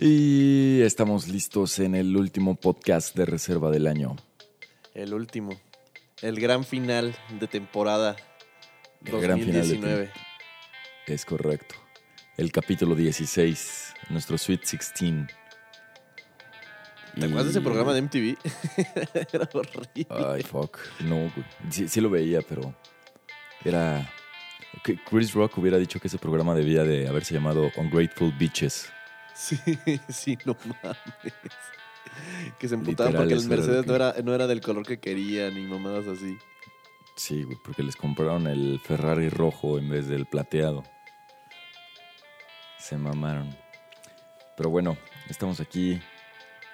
Y estamos listos en el último podcast de reserva del año. El último. El gran final de temporada El gran final de 2019. Es correcto. El capítulo 16, nuestro Sweet 16. ¿Te acuerdas de ese programa de MTV? Era horrible. Ay, fuck. No, güey. Sí, sí lo veía, pero era... Chris Rock hubiera dicho que ese programa debía de haberse llamado Ungrateful Bitches. Sí, sí, no mames. Que se emputaban porque el Mercedes que- no era, no era del color que querían ni mamadas así. Sí, güey, porque les compraron el Ferrari rojo en vez del plateado. Se mamaron. Pero bueno, estamos aquí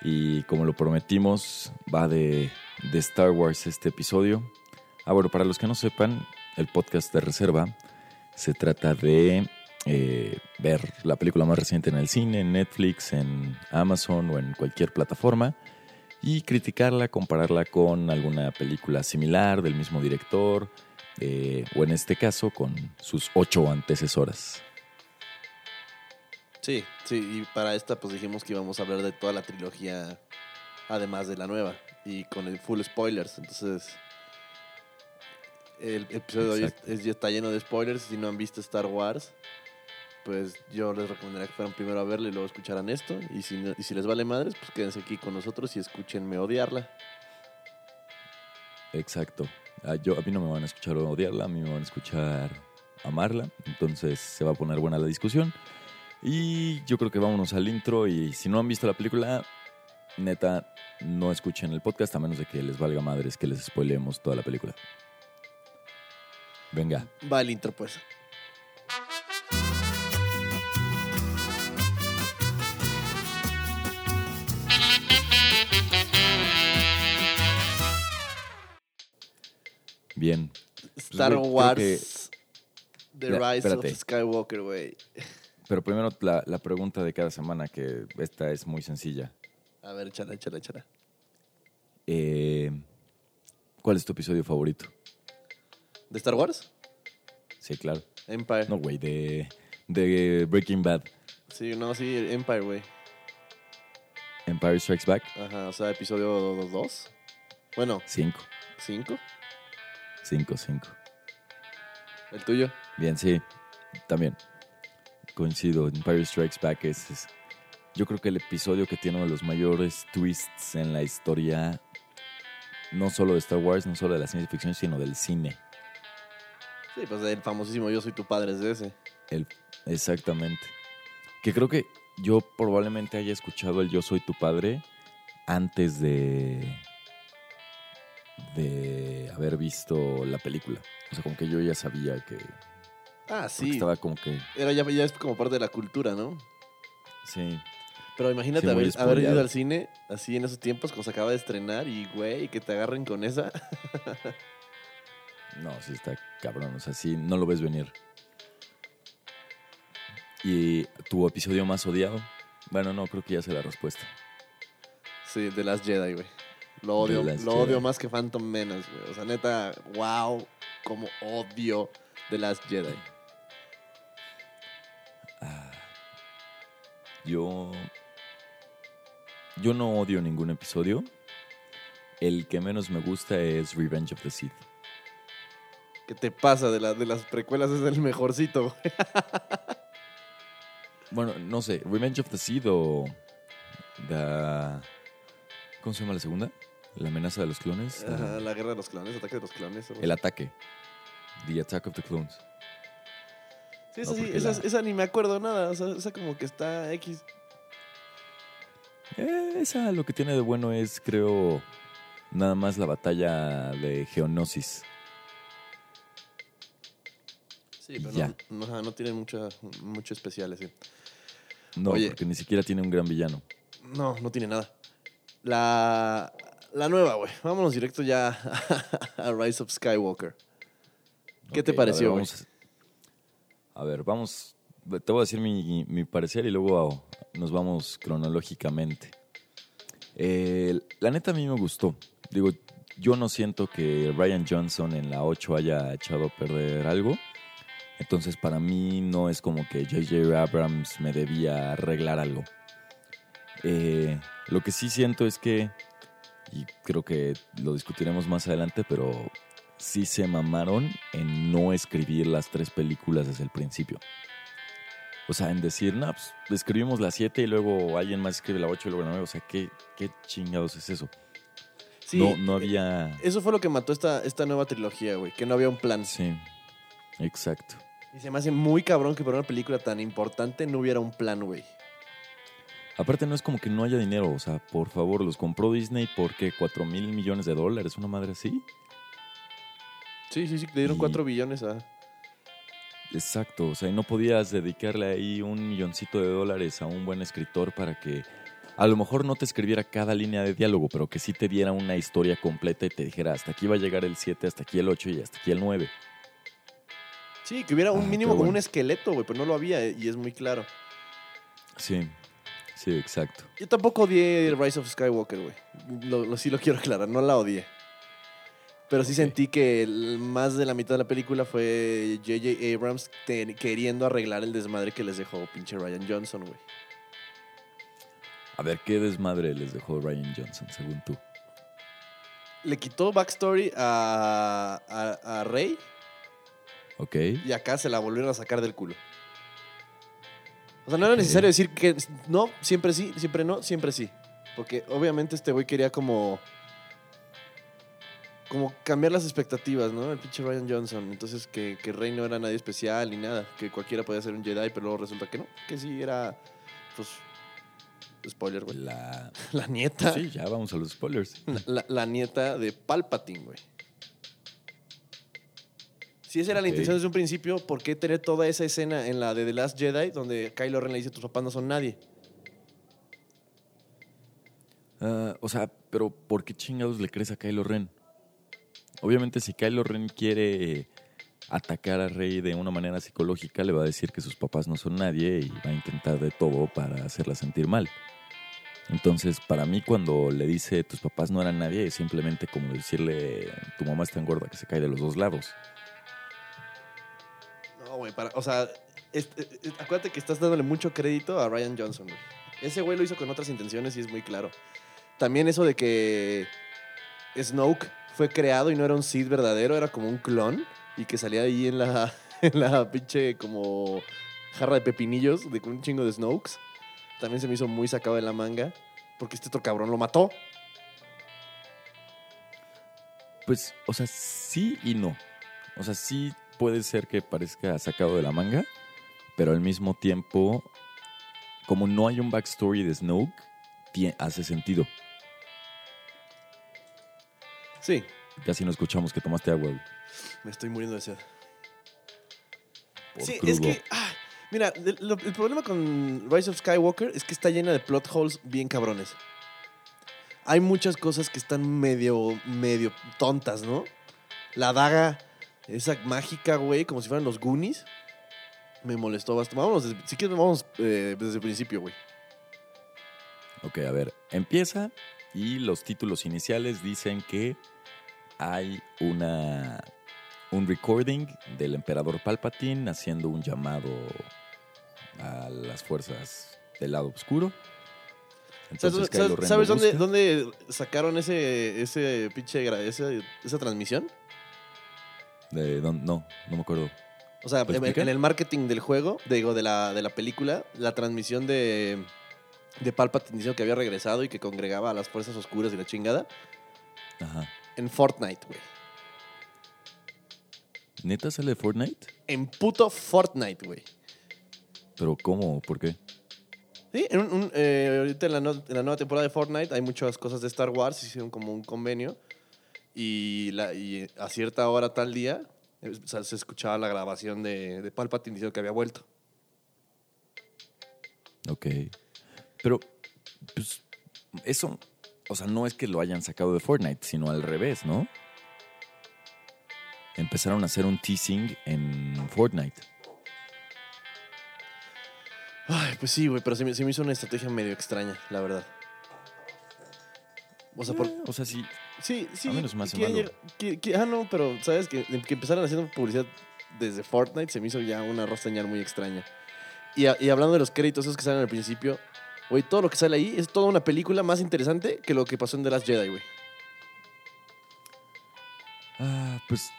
y como lo prometimos, va de, de Star Wars este episodio. Ah, bueno, para los que no sepan, el podcast de reserva se trata de eh, ver la película más reciente en el cine, en Netflix, en Amazon o en cualquier plataforma y criticarla, compararla con alguna película similar del mismo director eh, o en este caso con sus ocho antecesoras. Sí, sí, y para esta pues dijimos que íbamos a hablar de toda la trilogía, además de la nueva, y con el full spoilers, entonces el episodio Exacto. ya está lleno de spoilers, si no han visto Star Wars, pues yo les recomendaría que fueran primero a verla y luego escucharan esto, y si, no- y si les vale madres, pues quédense aquí con nosotros y escúchenme odiarla. Exacto. Ah, yo, a mí no me van a escuchar odiarla, a mí me van a escuchar amarla. Entonces se va a poner buena la discusión. Y yo creo que vámonos al intro. Y si no han visto la película, neta, no escuchen el podcast a menos de que les valga madres que les spoilemos toda la película. Venga. Va el intro pues. Bien. Star Wars, que- The Ya, Rise espérate. of Skywalker, güey. Pero primero la, la pregunta de cada semana, que esta es muy sencilla. A ver, échala, échala, échala. Eh, ¿Cuál es tu episodio favorito? ¿De Star Wars? Sí, claro. Empire. No, güey, de, de Breaking Bad. Sí, no, sí, Empire, güey. Empire Strikes Back. Ajá, o sea, episodio 2. Bueno, 5. 5. 5, 5. El tuyo. Bien, sí. También. Coincido. Empire Strikes Back es, es- Yo creo que el episodio que tiene uno de los mayores twists en la historia. No solo de Star Wars, no solo de la ciencia ficción, sino del cine. Sí, pues el famosísimo Yo soy tu padre es de ese. El, exactamente. Que creo que yo probablemente haya escuchado el Yo soy tu padre antes de de haber visto la película. O sea, como que yo ya sabía que Ah, sí. estaba como que Era ya, ya es como parte de la cultura, ¿no? sí, Pero imagínate Sí, haber, haber ido al cine así en esos tiempos, cuando se acaba de estrenar y, güey, que te agarren con esa. no, sí está cabrón, o sea, sí no lo ves venir. ¿Y tu episodio más odiado? Bueno, no, creo que ya sé la respuesta. Sí, de las Jedi, güey. Lo The odio, Last lo odio más que Phantom Menace, güey. O sea, neta, wow, como odio de las Jedi. Ah, yo. Yo no odio ningún episodio. El que menos me gusta es Revenge of the Sith. ¿Qué te pasa? De, la- de las precuelas es el mejorcito, güey. Bueno, no sé, Revenge of the Sith o. The- ¿Cómo se llama la segunda? La amenaza de los clones. Ajá, la guerra de los clones, ataque de los clones. el ataque. The Attack of the Clones. Sí, esa, No, sí, esa, la- esa ni me acuerdo nada. O sea, esa como que está X. Eh, esa lo que tiene de bueno es, creo, nada más la batalla de Geonosis. Sí, pero Ya. no, no, tiene mucha, mucho especial ese. No, Oye. porque ni siquiera tiene un gran villano. No, no tiene nada. La, la nueva, güey. Vámonos directo ya a Rise of Skywalker. ¿Qué te pareció, güey? ver, vamos, a ver, vamos. Te voy a decir mi, mi parecer y luego nos vamos cronológicamente. Eh, la neta a mí me gustó. Digo, yo no siento que Ryan Johnson en la 8 haya echado a perder algo. Entonces para mí no es como que J.J. Abrams me debía arreglar algo. Eh, lo que sí siento es que, y creo que lo discutiremos más adelante, pero sí se mamaron en no escribir las tres películas desde el principio. O sea, en decir, no, pues escribimos la 7 y luego alguien más escribe la 8 y luego la 9. O sea, ¿qué, qué chingados es eso? Sí, no, no había... Eso fue lo que mató esta, esta nueva trilogía, güey. Que no había un plan. Sí, exacto. Y se me hace muy cabrón que para una película tan importante no hubiera un plan, güey. Aparte no es como que no haya dinero, o sea, por favor, los compró Disney porque 4 mil millones de dólares, una madre así. Sí, sí, sí, le dieron Y- 4 billones a... Exacto, o sea, y no podías dedicarle ahí un milloncito de dólares a un buen escritor para que a lo mejor no te escribiera cada línea de diálogo, pero que sí te diera una historia completa y te dijera hasta aquí va a llegar el 7, hasta aquí el 8 y hasta aquí el 9. Sí, que hubiera un Ah, mínimo como un esqueleto, güey, pero no lo había eh, y es muy claro. Sí, sí, exacto. Yo tampoco odié Rise of Skywalker, güey. Lo, lo- sí lo quiero aclarar, no la odié. Pero sí sentí que el- más de la mitad de la película fue J.J. Abrams queriendo arreglar el desmadre que les dejó pinche Ryan Johnson, güey. A ver, ¿qué desmadre les dejó Ryan Johnson, según tú? Le quitó backstory a, a, a Rey ¿Ok? y acá se la volvieron a sacar del culo. O sea, no era necesario decir que no, siempre sí, siempre no, siempre sí. Porque obviamente este güey quería como. Como cambiar las expectativas, ¿no? El pinche Ryan Johnson. Entonces que, que Rey no era nadie especial ni nada. Que cualquiera podía ser un Jedi, pero luego resulta que no. Que sí era. Pues. Spoiler, güey. La... La nieta. Sí, ya vamos a los spoilers. La, la- la nieta de Palpatine, güey. Si esa era la intención desde un principio, ¿por qué tener toda esa escena en la de The Last Jedi donde Kylo Ren le dice tus papás no son nadie? Ah, o sea, pero ¿por qué chingados le crees a Kylo Ren? Obviamente, si Kylo Ren quiere atacar a Rey de una manera psicológica, le va a decir que sus papás no son nadie y va a intentar de todo para hacerla sentir mal. Entonces, para mí, cuando le dice tus papás no eran nadie, es simplemente como decirle tu mamá está engorda que se cae de los dos lados. O sea, este- eh, acuérdate que estás dándole mucho crédito a Ryan Johnson, güey. Ese güey lo hizo con otras intenciones y es muy claro. También eso de que Snoke fue creado y no era un Sith verdadero, era como un clon y que salía ahí en la, en la pinche como jarra de pepinillos de un chingo de Snokes. También se me hizo muy sacado de la manga porque este otro cabrón lo mató. Pues, o sea, sí y no. O sea, sí puede ser que parezca sacado de la manga, pero al mismo tiempo, como no hay un backstory de Snoke, hace sentido. Sí, Casi no escuchamos que tomaste agua. güey, me estoy muriendo de sed. por sí, crudo. es que, ah, mira, el, el problema con Rise of Skywalker es que está llena de plot holes bien cabrones. Hay muchas cosas que están medio, medio tontas, ¿no? La daga, esa mágica, güey, como si fueran los Goonies, me molestó bastante. Vámonos, desde- si quieres, vamos eh, desde el principio, güey. Ok, a ver, empieza y los títulos iniciales dicen que hay una un recording del emperador Palpatine haciendo un llamado a las fuerzas del lado oscuro. ¿Sabes, Entonces, sabes- sabes dónde, dónde sacaron ese, ese pinche, esa, esa transmisión? De dónde- no, no me acuerdo. O sea, en el marketing del juego, digo, de la, de la película, la transmisión de, de Palpatine diciendo que había regresado y que congregaba a las fuerzas oscuras y la chingada, Ajá. en Fortnite, güey. ¿Neta sale de Fortnite? En puto Fortnite, güey. ¿Pero cómo? ¿Por qué? Sí, en un- un, eh, ahorita en la, no- en la nueva temporada de Fortnite hay muchas cosas de Star Wars, hicieron como un convenio y, la, y a cierta hora tal día eh, o sea, se escuchaba la grabación de, de Palpatine diciendo que había vuelto. Ok. Pero, pues, eso, o sea, no es que lo hayan sacado de Fortnite, sino al revés, ¿no? Empezaron a hacer un teasing en Fortnite. Ay, pues sí, güey, pero se me, se me hizo una estrategia medio extraña, la verdad. O sea, por, Eh, o sea, sí. Sí, sí. A mí no se me hace que que- que- ah, no, pero sabes que, que empezaron haciendo publicidad desde Fortnite se me hizo ya una rostañar muy extraña. Y, a- y hablando de los créditos, esos que salen al principio, Güey, todo lo que sale ahí es toda una película más interesante que lo que pasó en The Last Jedi, güey. Ah, pues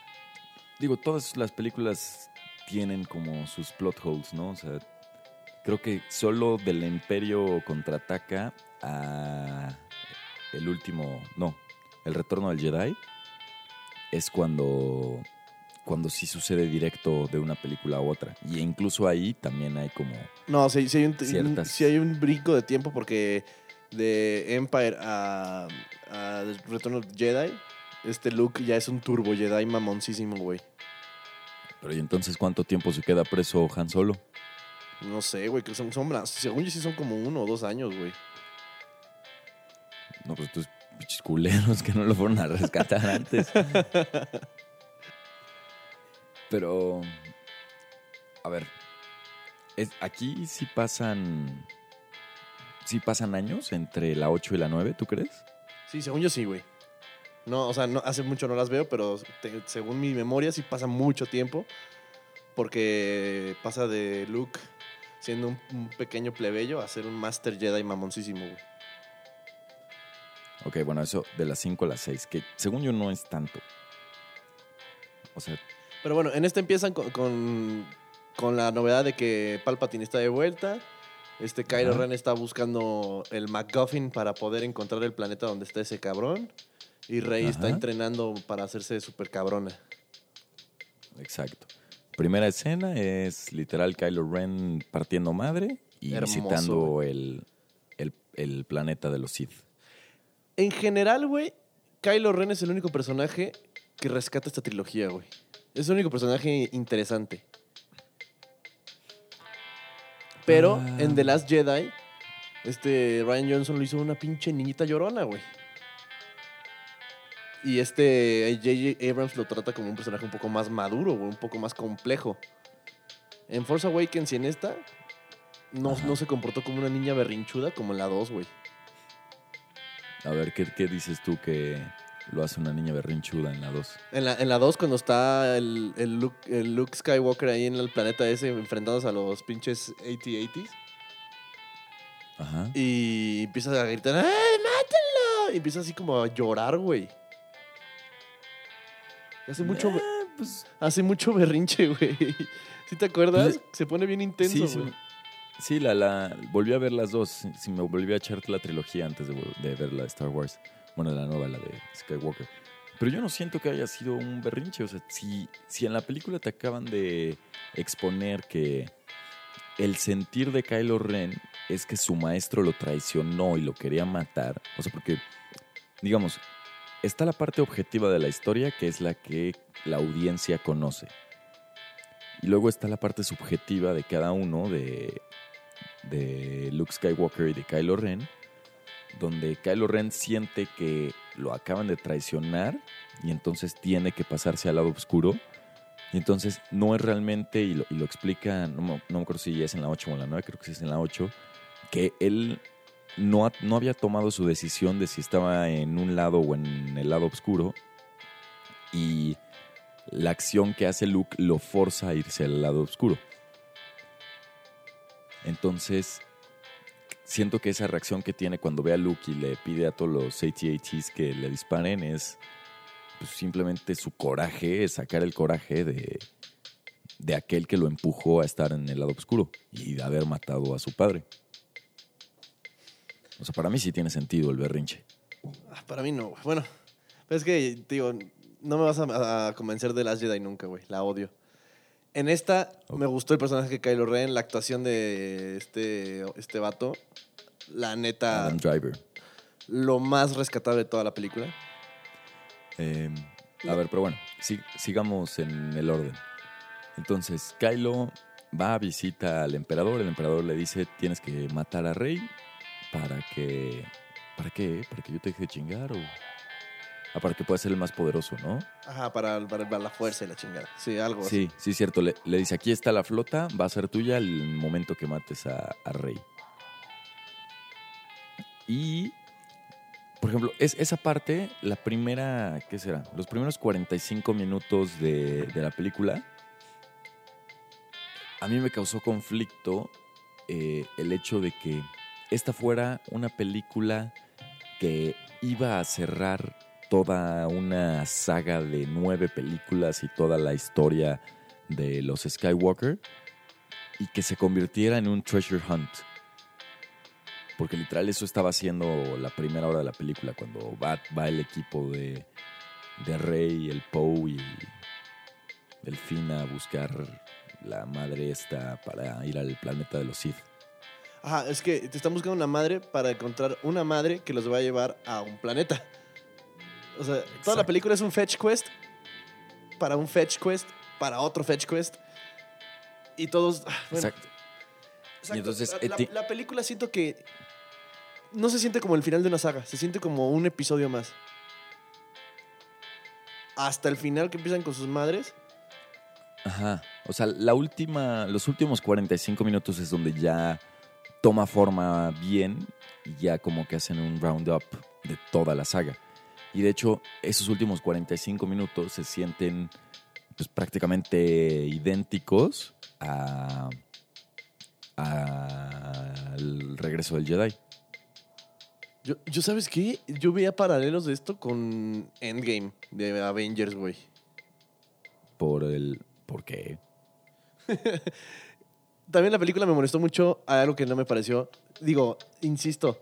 digo, todas las películas tienen como sus plot holes, ¿no? O sea, creo que solo del Imperio contraataca a el último, no, el retorno del Jedi es cuando cuando sí sucede directo de una película a otra. Y incluso ahí también hay como... No, sí, sí hay, un, Ciertas- sí hay un brinco de tiempo porque de Empire a, a Return of the Jedi, este Luke ya es un turbo Jedi mamoncísimo, güey. Pero ¿y entonces cuánto tiempo se queda preso Han Solo? No sé, güey, que son, blas- según yo sí son como uno o dos años, güey. No, pues estos pinches culeros que no lo fueron a rescatar antes. Pero, a ver, aquí sí pasan, sí pasan años entre la 8 y la 9, ¿tú crees? Sí, según yo sí, güey. No, o sea, no, hace mucho no las veo, pero según mi memoria sí pasa mucho tiempo. Porque pasa de Luke siendo un, un pequeño plebeyo a ser un Master Jedi mamoncísimo, güey. Ok, bueno, eso de las 5 a las 6, que según yo no es tanto. O sea, Pero bueno, en este empiezan con, con, con la novedad de que Palpatine está de vuelta. Este Kylo. Ren está buscando el MacGuffin para poder encontrar el planeta donde está ese cabrón. Y Rey está entrenando para hacerse super cabrona. exacto. Primera escena es literal Kylo Ren partiendo madre y Hermoso, visitando el, el, el planeta de los Sith. En general, güey, Kylo Ren es el único personaje que rescata esta trilogía, güey. Es el único personaje interesante. Pero Ah. en The Last Jedi, este Ryan Johnson lo hizo una pinche niñita llorona, güey. Y este J.J. Abrams lo trata como un personaje un poco más maduro, güey, un poco más complejo. En Force Awakens y en esta, no, Ajá. no se comportó como una niña berrinchuda como en la 2, güey. A ver, ¿qué, qué dices tú que lo hace una niña berrinchuda en la 2? En la, en la 2, cuando está el, el, Luke, el Luke Skywalker ahí en el planeta ese enfrentándose a los pinches AT-ATs Ajá. y empieza a gritar, ¡ay, mátenlo! Y empieza así como a llorar, güey. Hace mucho, Eh, pues, hace mucho berrinche, güey. ¿Sí te acuerdas? Pues, Se pone bien intenso, sí, güey. sí, la, la, volví a ver las dos. Sí, sí, me volví a echar la trilogía antes de ver la de Star Wars. Bueno, la nueva, la de Skywalker. Pero yo no siento que haya sido un berrinche. O sea, si, si en la película te acaban de exponer que el sentir de Kylo Ren es que su maestro lo traicionó y lo quería matar. O sea, porque, digamos, está la parte objetiva de la historia que es la que la audiencia conoce. Y luego está la parte subjetiva de cada uno de, de Luke Skywalker y de Kylo Ren, donde Kylo Ren siente que lo acaban de traicionar y entonces tiene que pasarse al lado oscuro. Y entonces no es realmente, y lo, explica, no, me- no me acuerdo si es en la 8 o en la 9, creo que es en la 8, que él no, no había tomado su decisión de si estaba en un lado o en el lado oscuro. Y la acción que hace Luke lo forza a irse al lado oscuro. Entonces, siento que esa reacción que tiene cuando ve a Luke y le pide a todos los AT-ATs que le disparen es pues, simplemente su coraje, sacar el coraje de, de aquel que lo empujó a estar en el lado oscuro y de haber matado a su padre. O sea, para mí sí tiene sentido el berrinche. Ah, para mí no, güey. Bueno, es que, digo, no me vas a, convencer de Last Jedi nunca, güey. La odio. En esta me gustó el personaje de Kylo Ren, la actuación de este, este vato. La neta, Adam Driver. lo más rescatable de toda la película. Eh, a ver, pero bueno, sigamos en el orden. Entonces, Kylo va a visita al emperador. El emperador le dice: Tienes que matar a Rey para que. ¿Para qué? ¿Para que yo te deje de chingar? O... Ah, para que puedas ser el más poderoso, ¿no? Ajá, para, para- para la fuerza y la chingada. Sí, algo así. Sí, sí, cierto. Le, le dice: Aquí está la flota, va a ser tuya el momento que mates a, a Rey. Y. Por ejemplo, es, esa parte, la primera, ¿qué será? Los primeros 45 minutos de, de la película, a mí me causó conflicto eh, el hecho de que esta fuera una película que iba a cerrar toda una saga de nueve películas y toda la historia de los Skywalker y que se convirtiera en un treasure hunt. Porque literal eso estaba haciendo la primera hora de la película, cuando va, va el equipo de, de Rey, el Poe y el Finn a buscar la madre esta para ir al planeta de los Sith. Ajá, es que te están buscando una madre para encontrar una madre que los va a llevar a un planeta. O sea, toda la película es un fetch quest para un fetch quest para otro fetch quest. Y todos. ah, bueno, Exacto. exacto, Y entonces, la, eh, la- película siento que no se siente como el final de una saga, se siente como un episodio más. Hasta el final que empiezan con sus madres. Ajá. O sea, la última, los últimos 45 minutos es donde ya toma forma bien y ya como que hacen un roundup de toda la saga. Y de hecho, esos últimos 45 minutos se sienten pues, prácticamente idénticos a, al regreso del Jedi. Yo, yo ¿sabes qué? Yo veía paralelos de esto con Endgame de Avengers, güey. Por el. ¿Por qué? También la película me molestó mucho a algo que no me pareció. Digo, insisto,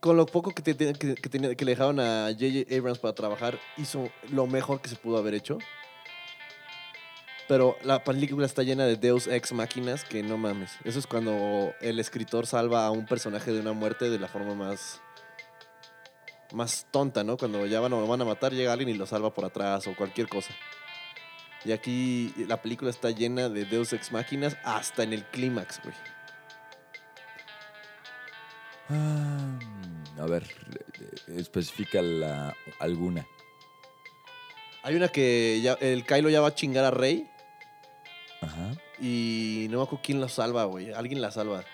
con lo poco que, te- que, que que le dejaron a J.J. Abrams para trabajar, hizo lo mejor que se pudo haber hecho. Pero la película está llena de Deus Ex Máquinas que no mames. Eso es cuando el escritor salva a un personaje de una muerte de la forma más. más tonta, ¿no? Cuando ya van, van a matar, llega alguien y lo salva por atrás o cualquier cosa. Y aquí la película está llena de Deus Ex Máquinas hasta en el clímax, güey. Ah, a ver, eh, especifica la, alguna. Hay una que ya, el Kylo ya va a chingar a Rey Ajá. y no me acuerdo quién la salva, güey. Alguien la salva.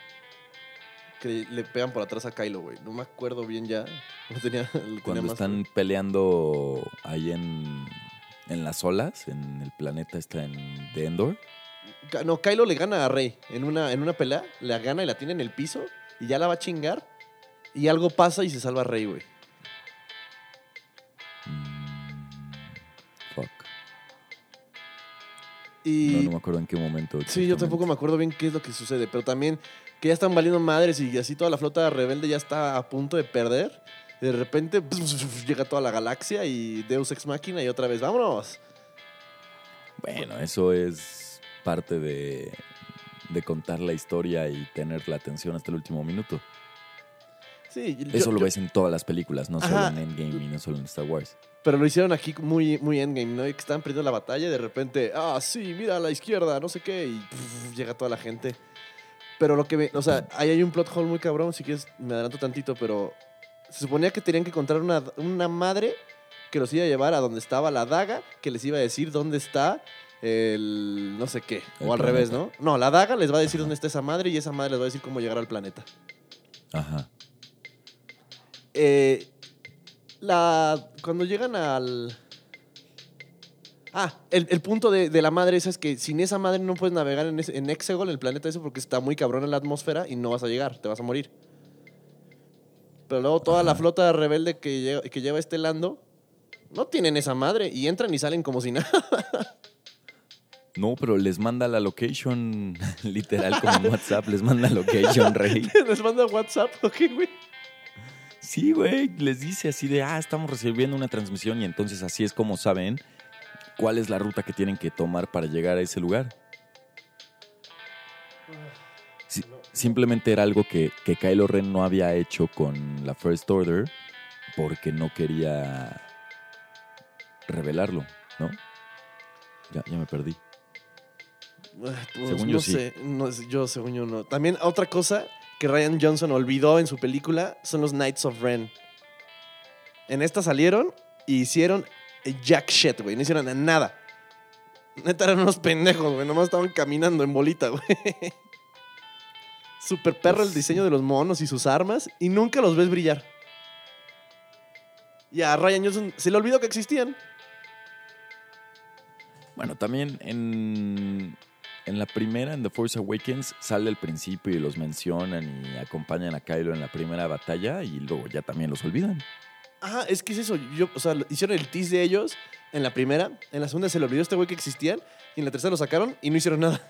Que le pegan por atrás a Kylo, güey. No me acuerdo bien ya. No tenía, lo tenía Cuando más- están peleando ahí en, en las olas, en el planeta está en de Endor. No, Kylo le gana a Rey en una, en una pelea. La gana y la tiene en el piso y ya la va a chingar. Y algo pasa y se salva Rey, güey. Mm, fuck. Y... No, no me acuerdo en qué momento. Sí, yo tampoco me acuerdo bien qué es lo que sucede, pero también que ya están valiendo madres y así toda la flota rebelde ya está a punto de perder. Y de repente llega toda la galaxia y Deus Ex Máquina y otra vez, vámonos. Bueno, eso es parte de, de contar la historia y tener la atención hasta el último minuto. Sí, yo- Eso lo yo- ves en todas las películas, no solo en Endgame y no solo en Star Wars. Pero lo hicieron aquí muy, muy endgame, ¿no? Y que estaban perdiendo la batalla y de repente, ah, sí, mira a la izquierda, no sé qué, y llega toda la gente. Pero lo que me, o sea, ahí hay un plot hole muy cabrón, si quieres me adelanto tantito, pero se suponía que tenían que encontrar una, una madre que los iba a llevar a donde estaba la daga, que les iba a decir dónde está el no sé qué, El o al revés. ¿no? No, la daga les va a decir dónde está esa madre y esa madre les va a decir cómo llegar al planeta. Ajá. Eh, la, cuando llegan al... Ah, el, el punto de, de la madre esa es que sin esa madre no puedes navegar en, ese- en Exegol, el planeta ese, porque está muy cabrón en la atmósfera y no vas a llegar, te vas a morir. Pero luego toda la flota rebelde que, lleva- que lleva este Lando no tienen esa madre y entran y salen como si nada. No, pero les manda la location, literal, como en WhatsApp, les manda location, rey. Les manda WhatsApp, ok, güey. Sí, güey, les dice así de, ah, estamos recibiendo una transmisión y entonces así es como saben cuál es la ruta que tienen que tomar para llegar a ese lugar. Sí, simplemente era algo que, que Kylo Ren no había hecho con la First Order porque no quería revelarlo, ¿no? Ya, ya me perdí. Ah, pues, Según no yo, sí. sé, no, yo según yo no. También otra cosa que Ryan Johnson olvidó en su película son los Knights of Ren. En esta salieron y hicieron jack shit, güey. No hicieron nada. Neta eran unos pendejos, güey. Nomás estaban caminando en bolita, güey. Super perro el diseño de los monos y sus armas y nunca los ves brillar. Y a Ryan Johnson se le olvidó que existían. Bueno, también en, en la primera, en The Force Awakens, sale al principio y los mencionan y acompañan a Kylo en la primera batalla y luego ya también los olvidan. Ajá, es que es eso. Yo, o sea, hicieron el tease de ellos en la primera, en la segunda se le olvidó este güey que existían y en la tercera lo sacaron y no hicieron nada.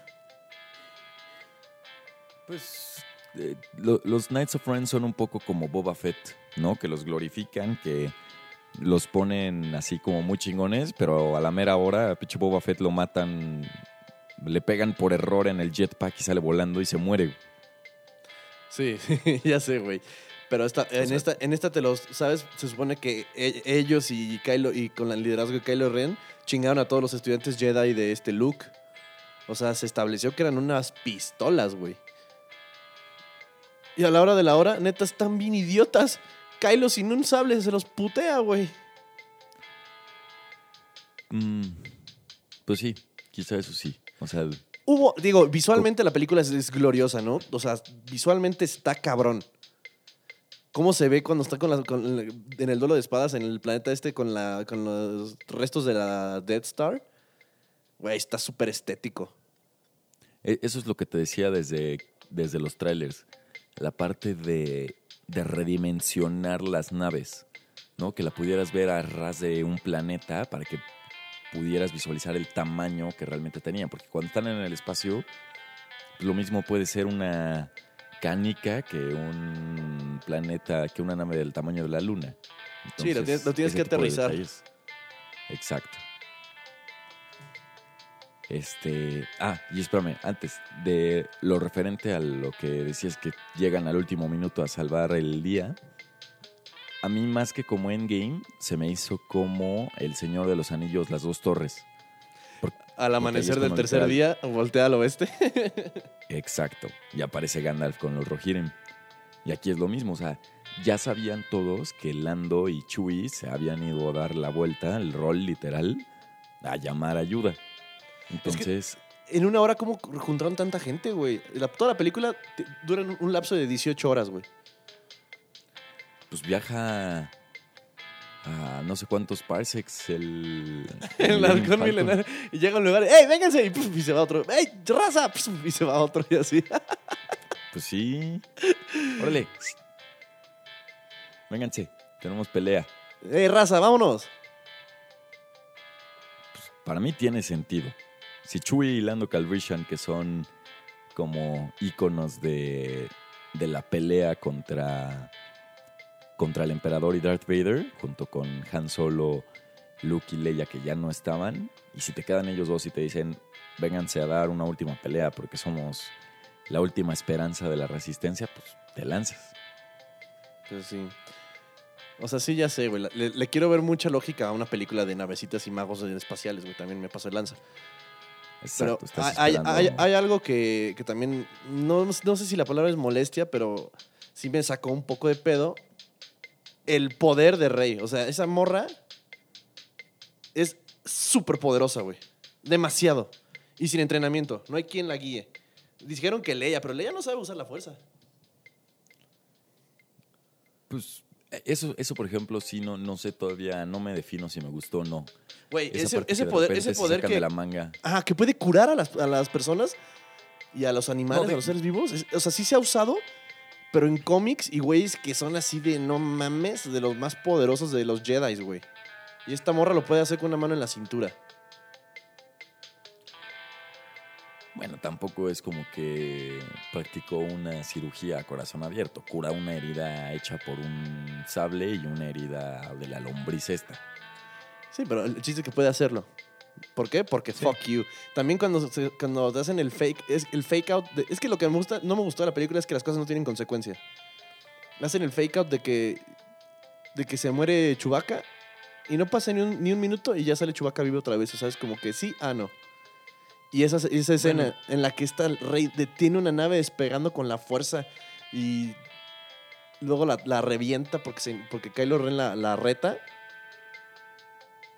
Pues eh, lo- los Knights of Ren son un poco como Boba Fett, ¿no? Que los glorifican, que los ponen así como muy chingones, pero a la mera hora, a pinche Boba Fett lo matan, le pegan por error en el jetpack y sale volando y se muere. Sí, ya sé, güey. Pero esta, en, sea- esta, en esta te los, ¿sabes? Se supone que e- ellos y Kylo, y con el liderazgo de Kylo Ren, chingaron a todos los estudiantes Jedi de este Luke. O sea, se estableció que eran unas pistolas, güey. Y a la hora de la hora, neta, están bien idiotas. Kylo sin un sable se los putea, güey. Mm, pues sí, quizá eso sí. O sea, Hubo, digo, visualmente la película es, es gloriosa, ¿no? O sea, visualmente está cabrón. ¿Cómo se ve cuando está con la- con la- en el duelo de espadas en el planeta este con, la, con los restos de la Death Star? Güey, está súper estético. E- Eso es lo que te decía desde, desde los trailers. La parte de, de redimensionar las naves, ¿no? Que la pudieras ver a ras de un planeta para que pudieras visualizar el tamaño que realmente tenían. Porque cuando están en el espacio, pues lo mismo puede ser una canica que un planeta, que una nave del tamaño de la luna. Sí, lo tienes- lo tienes ese que de aterrizar. Exacto. Este. Ah, y espérame, antes de lo referente a lo que decías que llegan al último minuto a salvar el día. A mí, más que como Endgame, se me hizo como El Señor de los Anillos, las dos torres. Al amanecer del tercer día, voltea al oeste. Exacto. Y aparece Gandalf con los Rohirrim. Y aquí es lo mismo, o sea, ya sabían todos que Lando y Chewie se habían ido a dar la vuelta, el rol literal, a llamar ayuda. Entonces, en una hora, ¿cómo juntaron tanta gente, güey? La- toda la película dura un- un lapso de 18 horas, güey. Pues viaja a no sé cuántos parsecs el... El halcón milenario. Y llega a un lugar, ¡ey, vénganse! Y, puf, y se va otro. ¡ey, raza! Puf, y se va otro y así. Pues sí. Órale. Vénganse, tenemos pelea. ¡ey, raza, vámonos! Para mí tiene sentido. Si Chewie y Lando Calrissian, que son como íconos de, de la pelea contra, contra el emperador y Darth Vader, junto con Han Solo, Luke y Leia, que ya no estaban, y si te quedan ellos dos y te dicen, vénganse a dar una última pelea porque somos la última esperanza de la resistencia, pues te lanzas. Pues sí. O sea, sí, ya sé, güey. Le, le quiero ver mucha lógica a una película de navecitas y magos espaciales, güey. También me pasa el lanza. Pero Exacto, estás hay, esperando- hay- hay algo que, que también, no, no sé si la palabra es molestia, pero sí me sacó un poco de pedo. El poder de Rey. O sea, esa morra es súper poderosa, güey. Demasiado. Y sin entrenamiento. No hay quien la guíe. Dijeron que Leia, pero Leia no sabe usar la fuerza. Pues eso, eso, por ejemplo, sí, no, no sé todavía, no me defino si me gustó o no. Güey, ese, ese poder, ese se poder que, de la manga. ajá, que puede curar a las, a las personas y a los animales, No, de- a los seres vivos. o sea, sí se ha usado, pero en cómics y güeyes que son así de no mames, de los más poderosos de los Jedi, güey. Y esta morra lo puede hacer con una mano en la cintura. Bueno, tampoco es como que practicó una cirugía a corazón abierto. Cura una herida hecha por un sable y una herida de la lombriz esta. Sí, pero el chiste es que puede hacerlo. ¿Por qué? Porque Sí. fuck you. También cuando, se- cuando te hacen el fake, es el fake out. de- es que lo que me gusta, no me gustó de la película es que las cosas no tienen consecuencia. Hacen el fake out de que, de que se muere Chubaca y no pasa ni un, ni un minuto y ya sale Chubaca vivo otra vez. O sea, es como que sí, ah, no. Y esa, esa escena Bueno. en la que está el rey, detiene una nave despegando con la fuerza y luego la, la revienta porque, se, porque Kylo Ren la, la reta.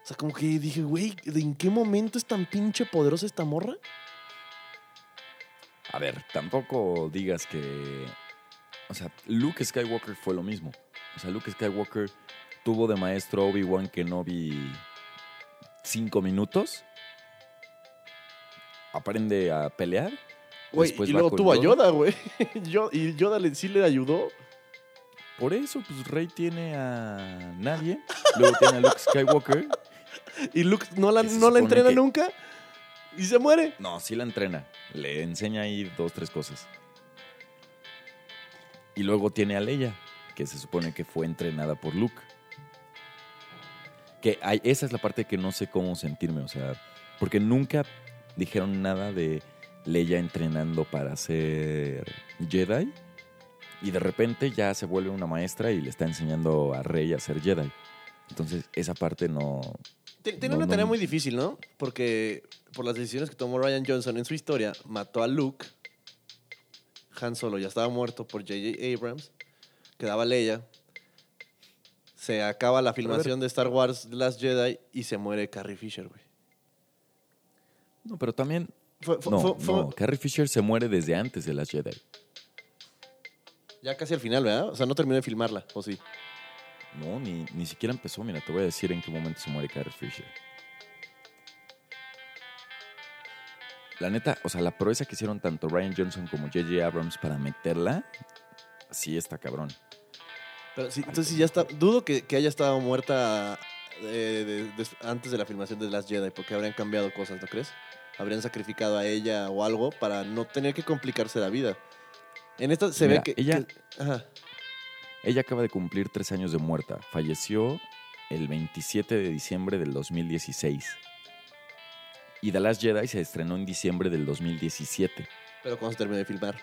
O sea, como que dije, güey, ¿de ¿en qué momento es tan pinche poderosa esta morra? A ver, tampoco digas que... O sea, Luke Skywalker fue lo mismo. O sea, Luke Skywalker tuvo de maestro Obi-Wan Kenobi cinco minutos. aprende a pelear. Güey, y luego tuvo a Yoda, güey. Y Yoda le, sí le ayudó. Por eso, pues Rey tiene a nadie. Luego tiene a Luke Skywalker. Y Luke no la, no la entrena que- nunca. Y se muere. No, sí la entrena. Le enseña ahí dos, tres cosas. Y luego tiene a Leia, que se supone que fue entrenada por Luke. Que hay, esa es la parte que no sé cómo sentirme, o sea, porque nunca dijeron nada de Leia entrenando para ser Jedi. Y de repente ya se vuelve una maestra y le está enseñando a Rey a ser Jedi. Entonces, esa parte no. Ti- Tiene No, una tarea no. muy difícil, ¿no? Porque por las decisiones que tomó Ryan Johnson en su historia, mató a Luke. Han Solo ya estaba muerto por J.J. Abrams. Quedaba Leia. Se acaba la filmación de Star Wars The Last Jedi y se muere Carrie Fisher, güey. No, pero también Fue- fue- No, fue- no, Carrie Fisher se muere desde antes de las Jedi. Ya casi al final, ¿verdad? O sea, no terminó de filmarla, ¿o sí? No, ni, ni siquiera empezó. Mira, te voy a decir en qué momento se muere Carrie Fisher. La neta, o sea, la proeza que hicieron tanto Ryan Johnson como J.J. Abrams para meterla, sí está cabrón. Pero sí, entonces ya está. Dudo que, que haya estado muerta eh, de- antes de la filmación de The Last Jedi, porque habrían cambiado cosas, ¿no crees? Habrían sacrificado a ella o algo para no tener que complicarse la vida. En esta se Mira, ve que. ella- que- ajá. Ella acaba de cumplir tres años de muerta. Falleció el 27 de diciembre del 2016. Y The Last Jedi se estrenó en diciembre del 2017. Pero cuando se terminó de filmar.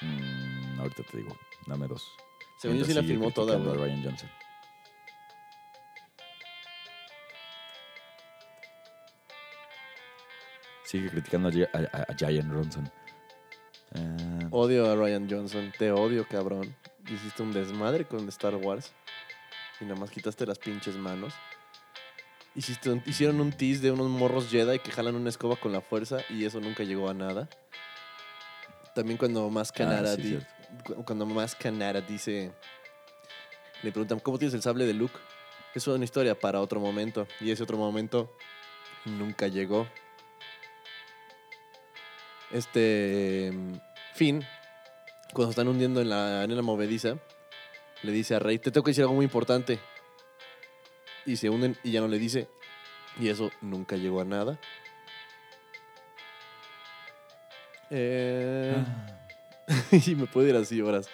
Mm, ahorita te digo, dame dos. Según yo sí la filmó toda, a Ryan Johnson. Sigue criticando a, a- a- a Giant Ronson. Odio a Ryan Johnson. Te odio, cabrón. Hiciste un desmadre con Star Wars. Y nada más quitaste las pinches manos. Hiciste un- hicieron un tease de unos morros Jedi que jalan una escoba con la fuerza y eso nunca llegó a nada. También cuando más Canara Ah, sí, di- cuando más Canara dice le preguntan ¿cómo tienes el sable de Luke? Es una historia para otro momento y ese otro momento nunca llegó. Este Finn cuando se están hundiendo en la arena movediza le dice a Rey, "Te tengo que decir algo muy importante." Y se hunden y ya no le dice y eso nunca llegó a nada. Eh, ah. y me puedo ir así horas.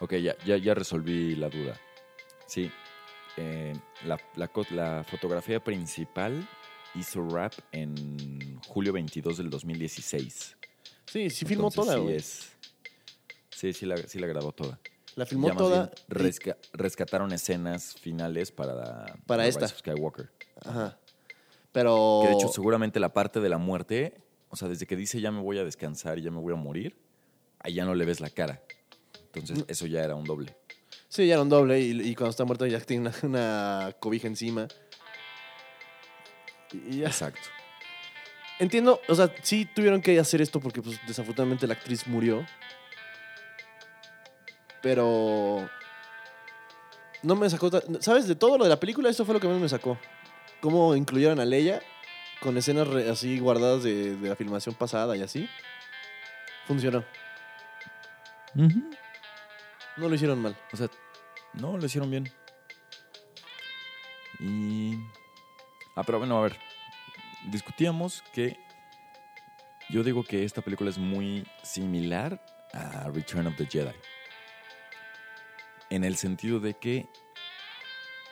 Ok, ya, ya, ya resolví la duda. Sí, eh, la, la fotografía principal hizo rap en julio 22 del 2016. Sí, sí filmó Entonces, toda, sí es- Sí, sí la, sí la grabó toda. La filmó Ya toda. bien resca- rescataron escenas finales para, Para esta. Rise of Skywalker. Ajá. Pero. Que de hecho, seguramente la parte de la muerte, o sea, desde que dice ya me voy a descansar y ya me voy a morir, ahí ya no le ves la cara. Entonces, Mm. eso ya era un doble. Sí, ya era un doble y, y cuando está muerto ya tiene una, una cobija encima. Y ya. Exacto. Entiendo, o sea, sí tuvieron que hacer esto porque pues, desafortunadamente la actriz murió. Pero. No me sacó. ¿Sabes? De todo lo de la película, esto fue lo que más me sacó. Cómo incluyeron a Leia con escenas re- así guardadas de, de la filmación pasada y así. Funcionó. No lo hicieron mal. O sea, no, lo hicieron bien. Y. Ah, pero bueno, a ver. Discutíamos que. Yo digo que esta película es muy similar a Return of the Jedi. En el sentido de que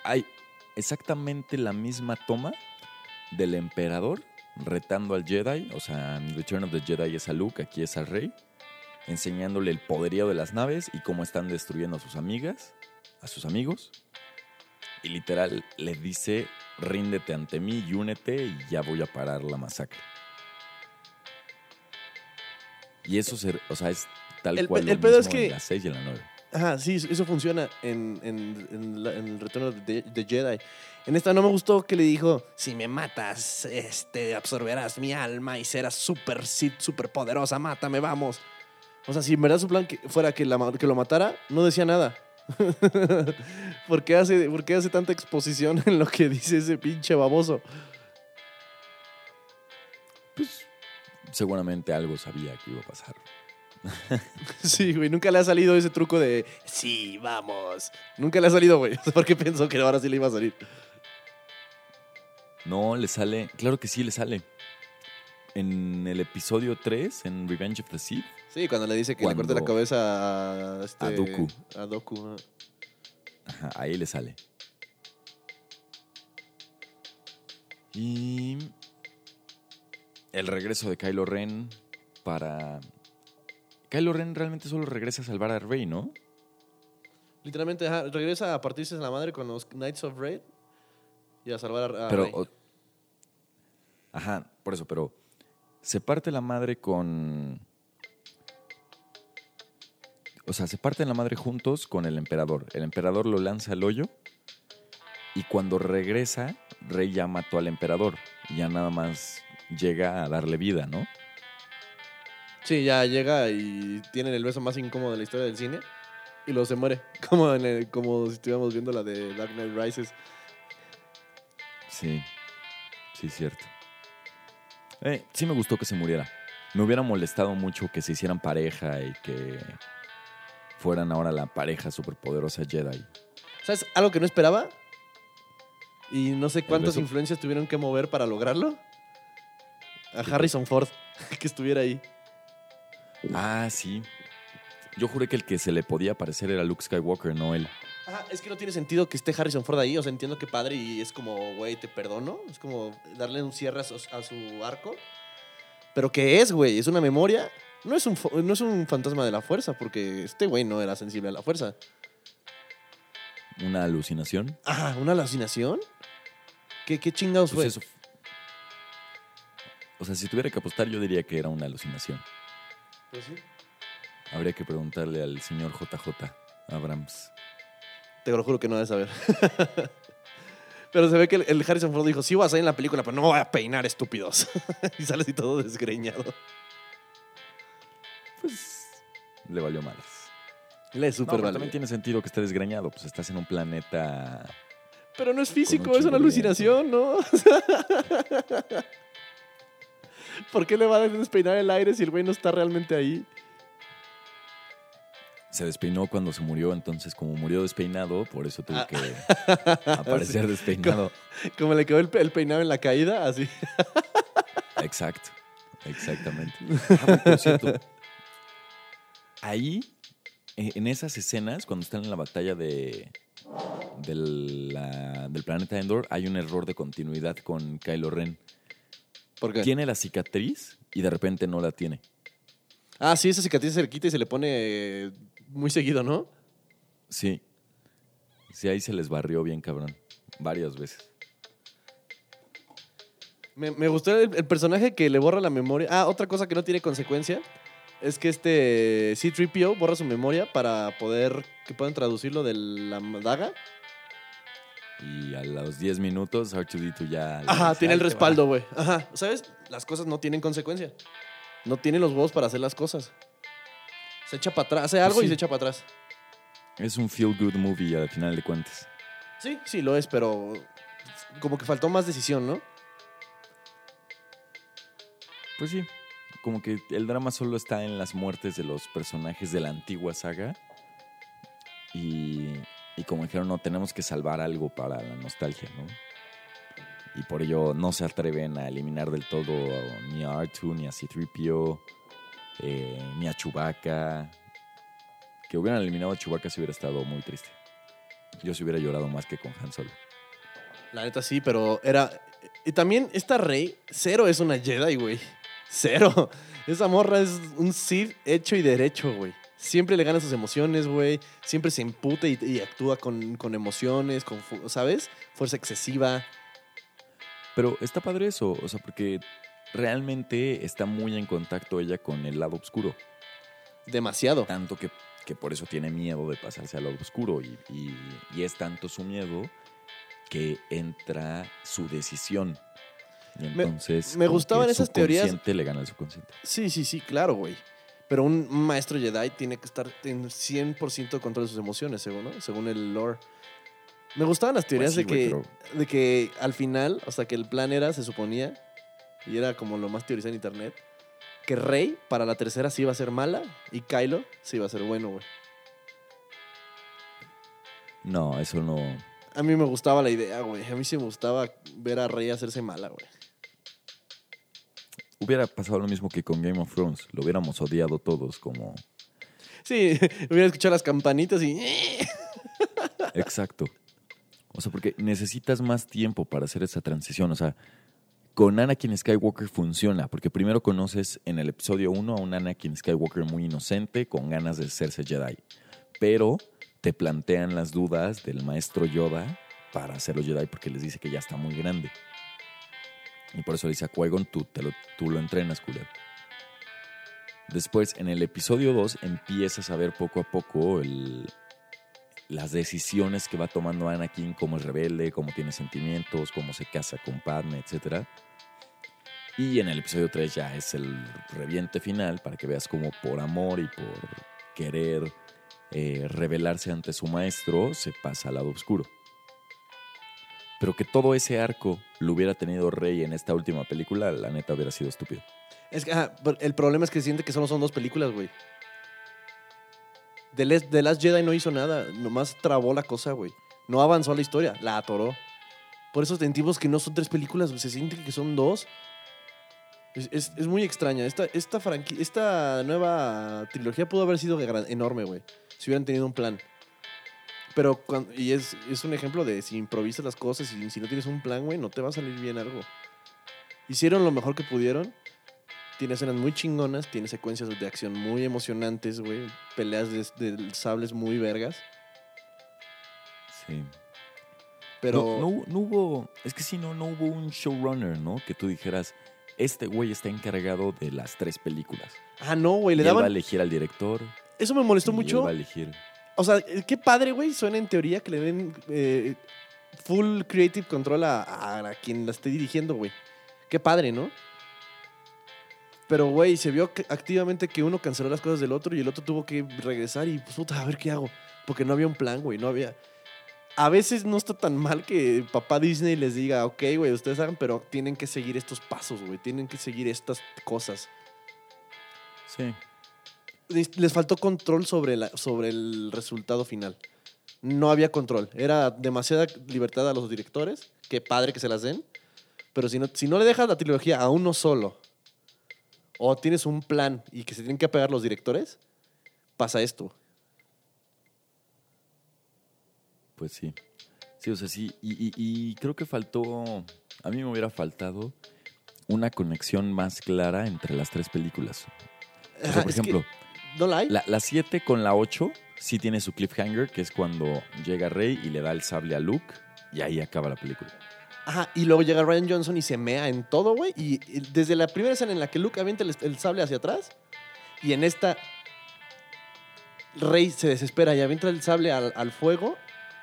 hay exactamente la misma toma del emperador retando al Jedi. O sea, Return of the Jedi es a Luke, aquí es a Rey enseñándole el poderío de las naves y cómo están destruyendo a sus amigas, a sus amigos. Y literal le dice, ríndete ante mí y únete y ya voy a parar la masacre. Y eso, se, o sea, es tal El cual lo el pedo es mismo en que- la 6 y en la 9. Ajá, sí, eso funciona en, en- en la- en el retorno de, de Jedi. En esta no me gustó que le dijo, si me matas, este, absorberás mi alma y serás super Sith, super poderosa, mátame, vamos. O sea, si en verdad su plan que- fuera que, la que lo matara, no decía nada. ¿Por, qué hace, ¿Por qué hace tanta exposición en lo que dice ese pinche baboso? Pues seguramente algo sabía que iba a pasar. Sí, güey, nunca le ha salido ese truco de sí, vamos. Nunca le ha salido, güey. ¿Por qué pensó que ahora sí le iba a salir? No, le sale. Claro que sí le sale. En el episodio 3, en Revenge of the Sith, Sí, cuando le dice que le corte la cabeza a, este, A Dooku. A. Ajá, ahí le sale. Y el regreso de Kylo Ren para... Kylo Ren realmente solo regresa a salvar a Rey, ¿no? Literalmente ajá, regresa a partirse la madre con los Knights of Red y a salvar a, a Pero... Rey. o- Ajá, por eso, pero se parte la madre con... O sea, se parten la madre juntos con el emperador. El emperador lo lanza al hoyo y cuando regresa, Rey ya mató al emperador. Y ya nada más llega a darle vida, ¿no? Sí, ya llega y tienen el beso más incómodo de la historia del cine y luego se muere. Como, en el- como si estuviéramos viendo la de Dark Knight Rises. Sí, sí, cierto. Eh, sí me gustó que se muriera. Me hubiera molestado mucho que se hicieran pareja y que fueran ahora la pareja superpoderosa Jedi. ¿Sabes algo que no esperaba? Y no sé cuántas influencias tuvieron que mover para lograrlo. A Harrison Ford, que estuviera ahí. Ah, sí. Yo juré que el que se le podía parecer era Luke Skywalker, no él. Ajá, es que no tiene sentido que esté Harrison Ford ahí. O sea, entiendo que padre y es como, güey, te perdono. Es como darle un cierre a su, a su arco. Pero ¿qué es, güey? ¿Es una memoria? No es un, no es un fantasma de la fuerza, porque este güey no era sensible a la fuerza. Una alucinación. Ajá, ¿una alucinación? ¿Qué, qué chingados Pues fue? eso. O sea, si tuviera que apostar, yo diría que era una alucinación. Pues sí. Habría que preguntarle al señor JJ Abrams. Te lo juro que no debes saber. pero se ve que el, Harrison Ford dijo, sí voy a salir en la película, pero no voy a peinar, estúpidos. y sale así todo desgreñado. Pues le valió malas. Le es No, súper pero vale. también tiene sentido que esté desgreñado. Pues estás en un planeta. Pero no es físico, un es una alucinación, ¿no? ¿Por qué le va a despeinar el aire si el güey no está realmente ahí? Se despeinó cuando se murió, entonces como murió despeinado, por eso tuvo Ah. que aparecer despeinado. Como le quedó el, pe- el peinado en la caída, así. Exacto, exactamente. Ah, por cierto, ahí, eh, en esas escenas, cuando están en la batalla de, del, la- del planeta Endor, hay un error de continuidad con Kylo Ren. ¿Por qué? Tiene la cicatriz y de repente no la tiene. Ah, sí, esa cicatriz se le quita y se le pone eh, muy seguido, ¿no? Sí. Sí, ahí se les barrió bien cabrón. Varias veces. Me, me gustó el, el personaje que le borra la memoria. Ah, otra cosa que no tiene consecuencia es que este C-3PO borra su memoria para poder que puedan traducirlo de la daga. Y a los 10 minutos, R2D2 ya... Ajá, dice, tiene el respaldo, güey. Ajá, ¿sabes? Las cosas no tienen consecuencia. No tienen los huevos para hacer las cosas. Se echa para atrás, hace algo y sí. se echa para atrás. Es un feel-good movie al final de cuentas. Sí, sí lo es, pero como que faltó más decisión, ¿no? Pues sí, como que el drama solo está en las muertes de los personajes de la antigua saga. Y, y como dijeron, no, tenemos que salvar algo para la nostalgia, ¿no? Y por ello no se atreven a eliminar del todo ni a R2, ni a C-3PO, eh, ni a Chewbacca. Que hubieran eliminado a Chewbacca si hubiera estado muy triste. Yo se hubiera llorado más que con Han Solo. La neta sí, pero era. Y también esta Rey, cero es una Jedi, güey. Cero. Esa morra es un Sith hecho y derecho, güey. Siempre le gana sus emociones, güey. Siempre se imputa y, y actúa con, con emociones, con, ¿sabes? Fuerza excesiva. Pero está padre eso, o sea, porque realmente está muy en contacto ella con el lado oscuro. Demasiado. Tanto que, que por eso tiene miedo de pasarse al lado oscuro. Y, y- y es tanto su miedo que entra su decisión. Y entonces. me gustaban esas teorías- le gana al subconsciente. Sí, sí, sí, claro, güey. Pero un maestro Jedi tiene que estar en 100% de control de sus emociones, según, ¿no? según el lore. Me gustaban las teorías Pues sí, de, que, pero- de que al final, o sea, que el plan era, se suponía, y era como lo más teorizado en internet, que Rey para la tercera sí iba a ser mala y Kylo sí iba a ser bueno, güey. No, eso no. A mí me gustaba la idea, güey. A mí sí me gustaba ver a Rey hacerse mala, güey. Hubiera pasado lo mismo que con Game of Thrones. Lo hubiéramos odiado todos como... Sí, hubiera escuchado las campanitas y... Exacto. O sea, porque necesitas más tiempo para hacer esa transición. O sea, con Anakin Skywalker funciona, porque primero conoces en el episodio 1 a un Anakin Skywalker muy inocente, con ganas de hacerse Jedi. Pero te plantean las dudas del maestro Yoda para hacerlo Jedi, porque les dice que ya está muy grande. Y por eso le dice a Qui-Gon, tú, lo, tú lo entrenas, culero. Después, en el episodio 2, empiezas a ver poco a poco las decisiones que va tomando Anakin, cómo es rebelde, cómo tiene sentimientos, cómo se casa con Padme, etc. Y en el episodio 3 ya es el reviente final para que veas cómo por amor y por querer eh, rebelarse ante su maestro se pasa al lado oscuro. Pero que todo ese arco lo hubiera tenido Rey en esta última película, la neta hubiera sido estúpido. Es que, el problema es que siente que solo son dos películas, güey. The Last, The Last Jedi no hizo nada, nomás trabó la cosa, güey. No avanzó la historia, la atoró. Por eso sentimos que no son tres películas, se siente que son dos. Es, es- es muy extraña. Esta, esta, esta nueva trilogía pudo haber sido enorme, güey. Si hubieran tenido un plan. Pero, cuan- y es, es un ejemplo de si improvisas las cosas y si no tienes un plan, güey, no te va a salir bien algo. Hicieron lo mejor que pudieron. Tiene escenas muy chingonas, tiene secuencias de acción muy emocionantes, güey. Peleas de, de sables muy vergas. Sí. Pero. No, no no hubo, es que sí, no, no hubo un showrunner, ¿no? Que tú dijeras, este güey está encargado de las tres películas. Ah, no, güey, le Y él va a daban. elegir al director. Eso me molestó y él mucho. va a elegir. O sea, eh, qué padre, güey, suena en teoría que le den eh, full creative control a, a- a quien la esté dirigiendo, güey. Qué padre, ¿no? Pero, güey, se vio que- activamente que uno canceló las cosas del otro y el otro tuvo que regresar y, pues, puta, a ver qué hago. Porque no había un plan, güey, no había... A veces no está tan mal que papá Disney les diga, ok, güey, ustedes hagan, pero tienen que seguir estos pasos, güey, tienen que seguir estas cosas. Sí. les faltó control sobre, la, sobre el resultado final. No había control. Era demasiada libertad a los directores. Qué padre que se las den. Pero si no, si no le dejas la trilogía a uno solo, o tienes un plan y que se tienen que apegar los directores, pasa esto. Pues sí. Sí, o sea, sí. Y, y- y creo que faltó, a mí me hubiera faltado una conexión más clara entre las tres películas. O sea, por es ejemplo, ¿No la hay? la, la 7 con la 8 sí tiene su cliffhanger, que es cuando llega Rey y le da el sable a Luke, y ahí acaba la película. Ajá, y luego llega Ryan Johnson y se mea en todo, güey. Y y desde la primera escena en la que Luke avienta el, el sable hacia atrás, y en esta, Rey se desespera y avienta el sable al, al fuego,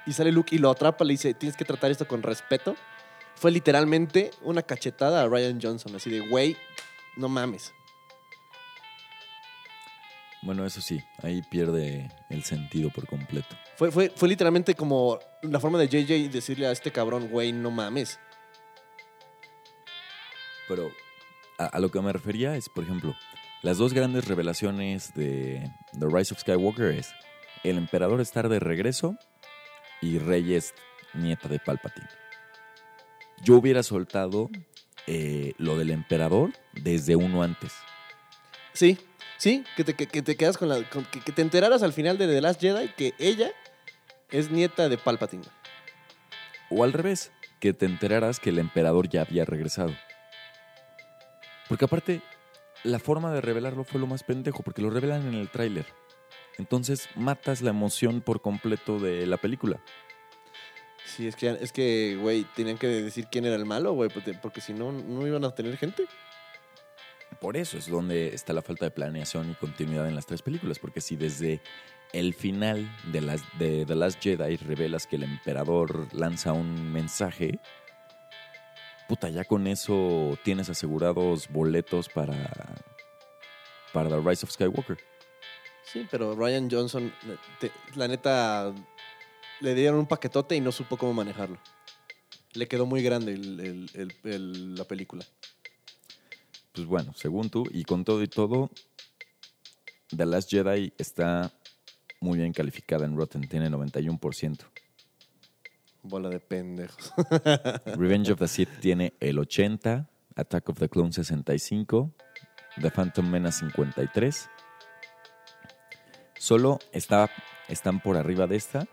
y sale Luke y lo atrapa, le dice, tienes que tratar esto con respeto. Fue literalmente una cachetada a Ryan Johnson, así de, güey, no mames. Bueno, eso sí, ahí pierde el sentido por completo. Fue, fue, fue literalmente como la forma de JJ decirle a este cabrón, güey, no mames. Pero a, a lo que me refería es, por ejemplo, las dos grandes revelaciones de The Rise of Skywalker es el emperador estar de regreso y Rey es nieta de Palpatine. Yo hubiera soltado eh, lo del emperador desde uno antes. Sí, sí, que te, que, que te quedas con la. con- que, que te enteraras al final de The Last Jedi que ella es nieta de Palpatine. O al revés, que te enteraras que el emperador ya había regresado. Porque aparte, la forma de revelarlo fue lo más pendejo, porque lo revelan en el tráiler. Entonces matas la emoción por completo de la película. Sí, es que, es que, güey, tenían que decir quién era el malo, güey, porque, porque si no, no iban a tener gente. Por eso es donde está la falta de planeación y continuidad en las tres películas, porque si desde el final de, las, de The Last Jedi revelas que el emperador lanza un mensaje, puta, ya con eso tienes asegurados boletos para para The Rise of Skywalker. Sí, pero Ryan Johnson, te- la neta, le dieron un paquetote y no supo cómo manejarlo. Le quedó muy grande el- el- el- la película. Pues bueno, según tú, y con todo y todo, The Last Jedi está muy bien calificada en Rotten, tiene 91%. Bola de pendejos. Revenge of the Sith tiene el 80%, Attack of the Clone 65%, The Phantom Menace 53%. Solo está, están por arriba de esta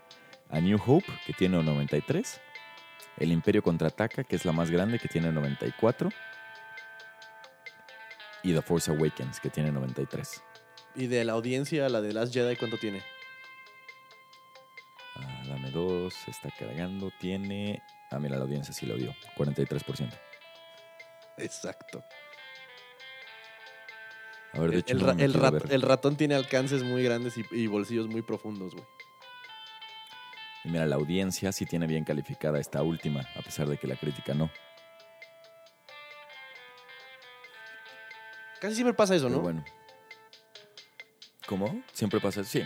A New Hope, que tiene un 93%, El Imperio Contraataca, que es la más grande, que tiene 94%, y The Force Awakens, que tiene 93%. y de la audiencia, la de Last Jedi, ¿cuánto tiene? Ah, dame dos, se está cargando, tiene... Ah, mira, la audiencia sí lo dio, 43%. Exacto. A ver, de El, hecho, el no rat- ratón tiene alcances muy grandes y, y bolsillos muy profundos, güey. Y mira, la audiencia sí tiene bien calificada esta última, a pesar de que la crítica no. Casi siempre pasa eso, Pero ¿no? bueno. ¿Cómo? Siempre pasa Sí.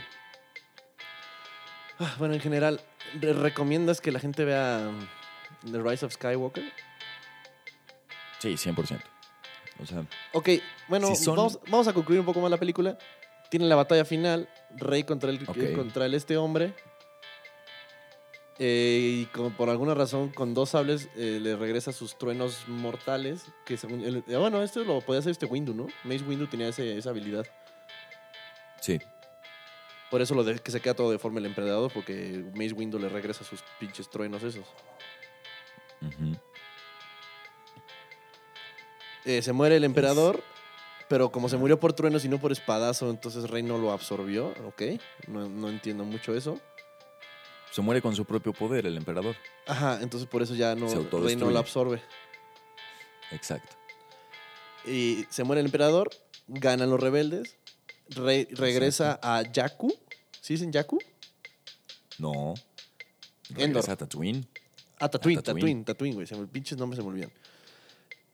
Ah, bueno, en general, ¿re- ¿recomiendas que la gente vea um, The Rise of Skywalker? Sí, 100%. O sea, Ok, bueno, Si son- vamos, vamos a concluir un poco más la película. Tiene la batalla final, Rey contra el, Ok. contra el este hombre. Eh, y con- por alguna razón, con dos sables, eh, le regresa sus truenos mortales. Que según, el- eh, bueno, esto lo podía hacer este Windu, ¿no? Mace Windu tenía ese- esa habilidad. sí. Por eso lo de que se queda todo deforme el emperador, porque Mace Windu le regresa sus pinches truenos esos. Ujú. Eh, se muere el emperador, pero como se murió por truenos y no por espadazo, entonces Rey no lo absorbió, ¿ok? No, no entiendo mucho eso. Se muere con su propio poder el emperador. Ajá, entonces por eso ya no, Rey no lo absorbe. Exacto. Y se muere el emperador, ganan los rebeldes, Rey regresa a Jakku. ¿Sí dicen Jakku? No. Endor. Regresa a Tatooine. Ah, Tatooine, A Tatooine. Tatooine, Tatooine, güey. Pinches nombres se me olvidan.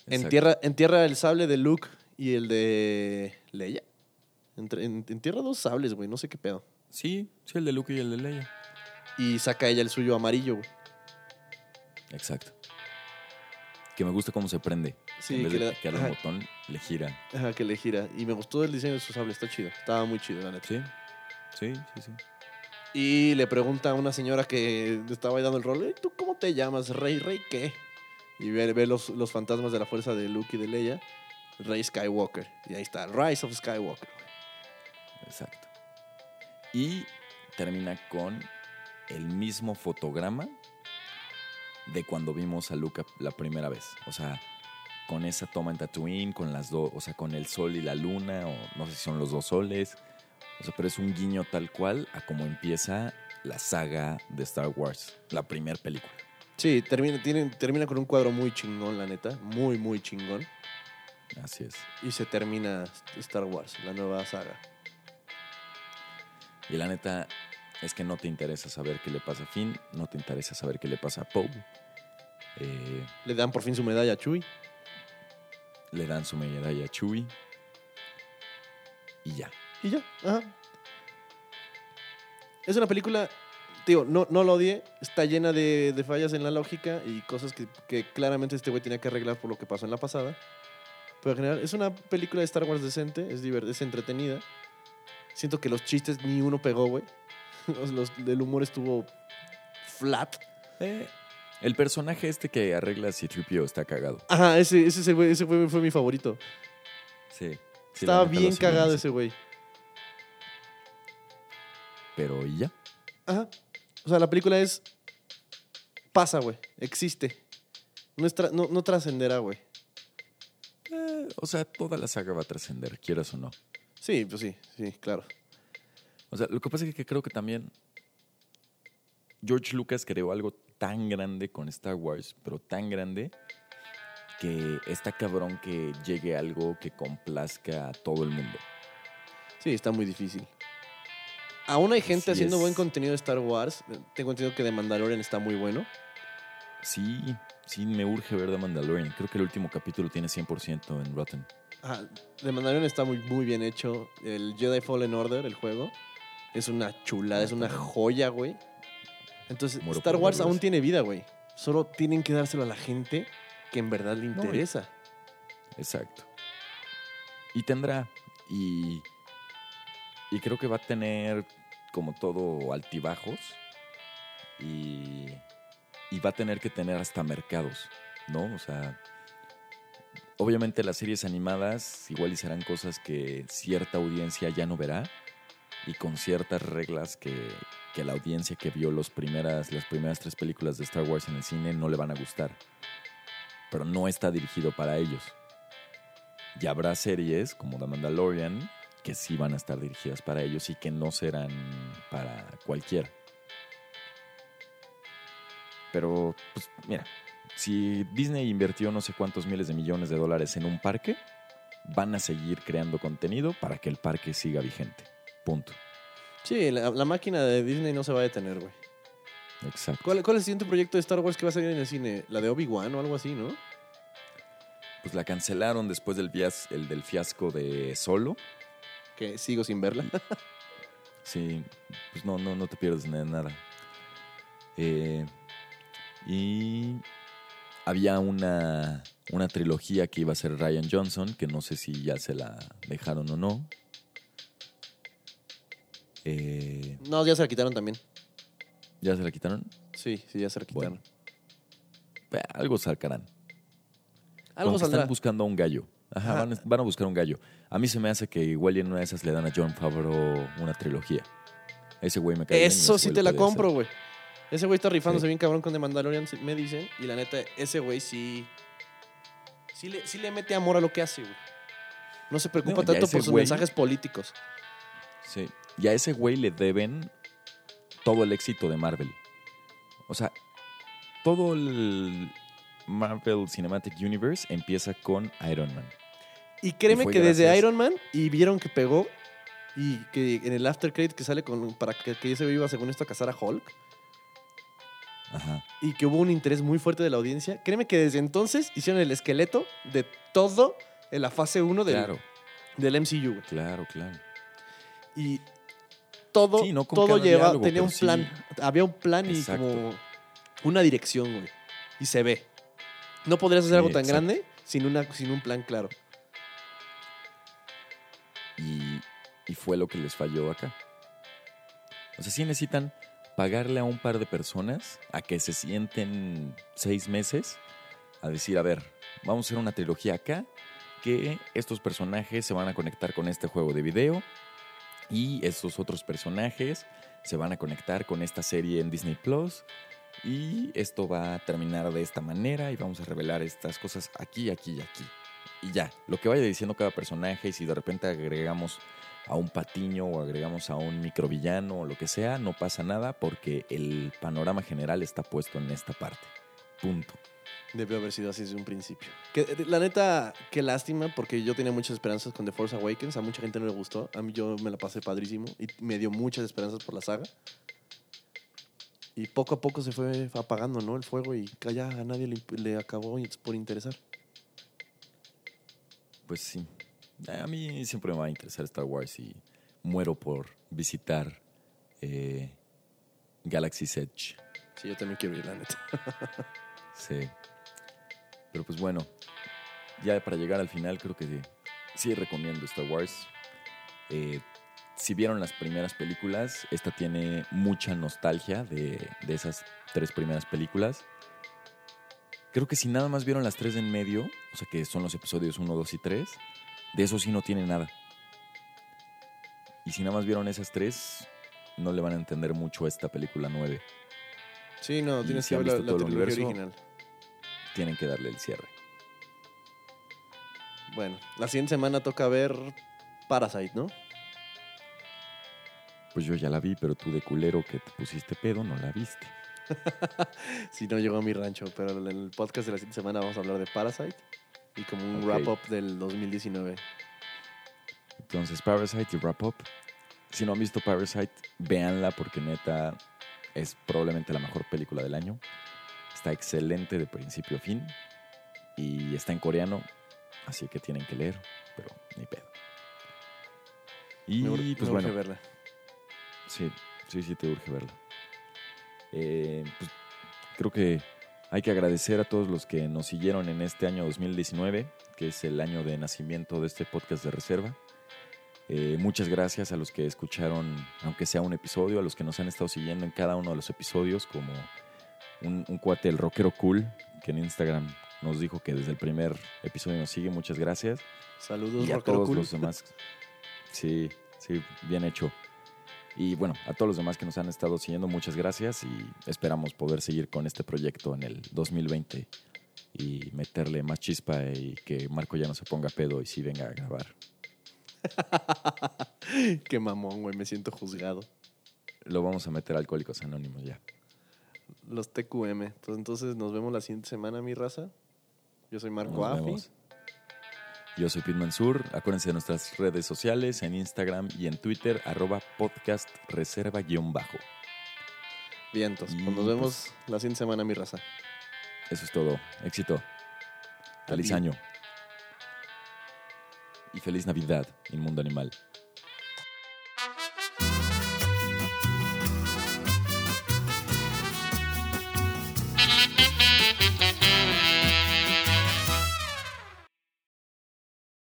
Entierra, entierra el sable de Luke y el de Leia. Entierra dos sables, güey. No sé qué pedo. Sí, sí, el de Luke y el de Leia. Y saca ella el suyo amarillo, güey. Exacto. Que me gusta cómo se prende. Sí, en vez que de le ajá. botón, le gira. Ajá, que le gira. Y me gustó el diseño de su sable, está chido. Estaba muy chido, la neta. Sí, sí, sí, sí. Y le pregunta a una señora que estaba ahí dando el rol, "Ey, ¿tú cómo te llamas? ¿Rey? ¿Rey qué? Y ve, ve los, los fantasmas de la fuerza de Luke y de Leia. Rey Skywalker. Y ahí está, Rise of Skywalker. Exacto. Y termina con el mismo fotograma de cuando vimos a Luca la primera vez. O sea, con esa toma en Tatooine, con las dos, o sea, con el sol y la luna, o no sé si son los dos soles. O sea, pero es un guiño tal cual a cómo empieza la saga de Star Wars, la primera película. Sí, termina, tiene- termina con un cuadro muy chingón, la neta. Muy, muy chingón. Así es. Y se termina Star Wars, la nueva saga. Y la neta es que no te interesa saber qué le pasa a Finn, no te interesa saber qué le pasa a Poe. Eh, Le dan por fin su medalla a Chewie. le dan su medalla a Chewie. Y ya. Y ya, ajá. Es una película, digo, no, no lo odié, está llena de, de fallas en la lógica y cosas que, que claramente este güey tenía que arreglar por lo que pasó en la pasada. Pero en general, es una película de Star Wars decente, es, divert- es entretenida. Siento que los chistes ni uno pegó, güey. El humor estuvo flat. Eh, el personaje este que arregla si Tripio está cagado. Ajá, ese, ese, ese güey- ese fue, fue mi favorito. Sí. sí, Estaba bien cagado ese güey. Pero y ya. Ajá. O sea, la película es. Pasa, güey. Existe. No, es tra- no, no trascenderá, güey. Eh, o sea, toda la saga va a trascender, quieras o no. Sí, pues sí, sí, claro. O sea, lo que pasa es que creo que también George Lucas creó algo tan grande con Star Wars, pero tan grande que está cabrón que llegue algo que complazca a todo el mundo. Sí, está muy difícil. Aún hay gente haciendo es. buen contenido de Star Wars. Tengo entendido que The Mandalorian está muy bueno. Sí, sí, me urge ver The Mandalorian. Creo que el último capítulo tiene 100% en Rotten. Ajá, The Mandalorian está muy, muy bien hecho. El Jedi Fallen Order, el juego, es una chulada, es una joya, güey. Entonces, Muero Star Wars aún tiene vida, güey. Solo tienen que dárselo a la gente que en verdad le No, interesa. Exacto. Y tendrá. Y. Y creo que va a tener como todo altibajos. Y. Y va a tener que tener hasta mercados, ¿no? O sea. Obviamente las series animadas igual y serán cosas que cierta audiencia ya no verá. Y con ciertas reglas que, que la audiencia que vio los primeras, las primeras tres películas de Star Wars en el cine no le van a gustar. Pero no está dirigido para ellos. Y habrá series como The Mandalorian que sí van a estar dirigidas para ellos y que no serán para cualquiera. Pero, pues, mira, si Disney invirtió no sé cuántos miles de millones de dólares en un parque, van a seguir creando contenido para que el parque siga vigente. Punto. Sí, la, la máquina de Disney no se va a detener, güey. Exacto. ¿Cuál, ¿Cuál es el siguiente proyecto de Star Wars que va a salir en el cine? La de Obi-Wan o algo así, ¿no? Pues la cancelaron después del, el del fiasco de Solo. Que sigo sin verla. Sí, pues no, no, no te pierdes de nada. Eh, y había una, una trilogía que iba a ser Ryan Johnson, que no sé si ya se la dejaron o no. Eh, No, ya se la quitaron también. ¿Ya se la quitaron? Sí, sí, ya se la quitaron. Bueno. Eh, algo sacarán. Algo saldrá. Están buscando a un gallo. Ajá, Ajá. Van, a- van a buscar un gallo. A mí se me hace que igual en una de esas le dan a John Favreau una trilogía. Ese güey me cae bien Eso ese sí te la compro, güey. Ese güey está rifándose Sí. bien cabrón con The Mandalorian, me dicen. Y la neta, ese güey sí. Sí le, sí le mete amor a lo que hace, güey. No se preocupa No, tanto por sus güey- mensajes políticos. Sí. Y a ese güey le deben todo el éxito de Marvel. O sea, todo el Marvel Cinematic Universe empieza con Iron Man. Y créeme que desde Iron Man y vieron que pegó y que en el after credit que sale con, para que, que ese iba según esto a casar a Hulk Ajá. y que hubo un interés muy fuerte de la audiencia, créeme que desde entonces hicieron el esqueleto de todo en la fase 1 del, Claro, del MCU, claro, claro. Y todo, Sí, no todo lleva, diálogo, tenía un sí. plan. Había un plan y como una dirección, güey. Y se ve. No podrías hacer Sí, algo tan exacto. grande sin, una, sin un plan claro. Y, fue lo que les falló acá. O sea, sí necesitan pagarle a un par de personas a que se sienten seis meses a decir, a ver, vamos a hacer una trilogía acá, que estos personajes se van a conectar con este juego de video y estos otros personajes se van a conectar con esta serie en Disney Plus y esto va a terminar de esta manera y vamos a revelar estas cosas aquí, aquí y aquí. Y ya, lo que vaya diciendo cada personaje y si de repente agregamos a un patiño o agregamos a un microvillano o lo que sea, no pasa nada porque el panorama general está puesto en esta parte. Punto. Debió haber sido así desde un principio. Que, eh, la neta, qué lástima, porque yo tenía muchas esperanzas con The Force Awakens. A mucha gente no le gustó. A mí yo me la pasé padrísimo y me dio muchas esperanzas por la saga. Y poco a poco se fue apagando, ¿no? El fuego y ya a nadie le, le acabó por interesar. Pues sí. A mí siempre me va a interesar Star Wars y muero por visitar eh, Galaxy's Edge. Sí, yo también quiero ir, la neta. Sí. Pero pues bueno, ya para llegar al final creo que sí recomiendo Star Wars. Eh, si vieron las primeras películas, esta tiene mucha nostalgia de, de esas tres primeras películas. Creo que si nada más vieron las tres de en medio, o sea que son los episodios 1, 2 y 3, de eso sí no tiene nada. Y si nada más vieron esas tres, no le van a entender mucho a esta película 9. Sí, no, Y tienes si que ver la, la trilogía universo, original. Tienen que darle el cierre. Bueno, la siguiente semana toca ver Parasite, ¿no? Pues yo ya la vi, pero tú de culero que te pusiste pedo no la viste. Si no llegó a mi rancho, pero en el podcast de la siguiente semana vamos a hablar de Parasite y como un wrap-up del 2019. Entonces, Parasite y Wrap Up. Si no han visto Parasite, véanla porque neta es probablemente la mejor película del año. Está excelente de principio a fin y está en coreano. Así que tienen que leer, pero ni pedo. Y Me pues me urge bueno, verla. sí, sí, sí te urge verla. Eh, pues, creo que hay que agradecer a todos los que nos siguieron en este año 2019, que es el año de nacimiento de este podcast de reserva. Eh, muchas gracias a los que escucharon, aunque sea un episodio, a los que nos han estado siguiendo en cada uno de los episodios, como un, un cuate, el rockero cool, que en Instagram nos dijo que desde el primer episodio nos sigue. Muchas gracias. Saludos, Y a todos cool. los demás. Sí, sí, bien hecho. Y bueno, a todos los demás que nos han estado siguiendo, muchas gracias y esperamos poder seguir con este proyecto en el 2020 y meterle más chispa y que Marco ya no se ponga pedo y sí venga a grabar. Qué mamón, güey. Me siento juzgado. Lo vamos a meter a Alcohólicos Anónimos ya. Los TQM. Pues entonces nos vemos la siguiente semana, mi raza. Yo soy Marco Afi. Yo soy Pete Mansur. Acuérdense de nuestras redes sociales en Instagram y en Twitter, arroba podcast reserva guion bajo. Vientos. Y, Pues nos vemos la siguiente semana, mi raza. Eso es todo. Éxito. Feliz año. Y feliz Navidad, Inmundo Animal.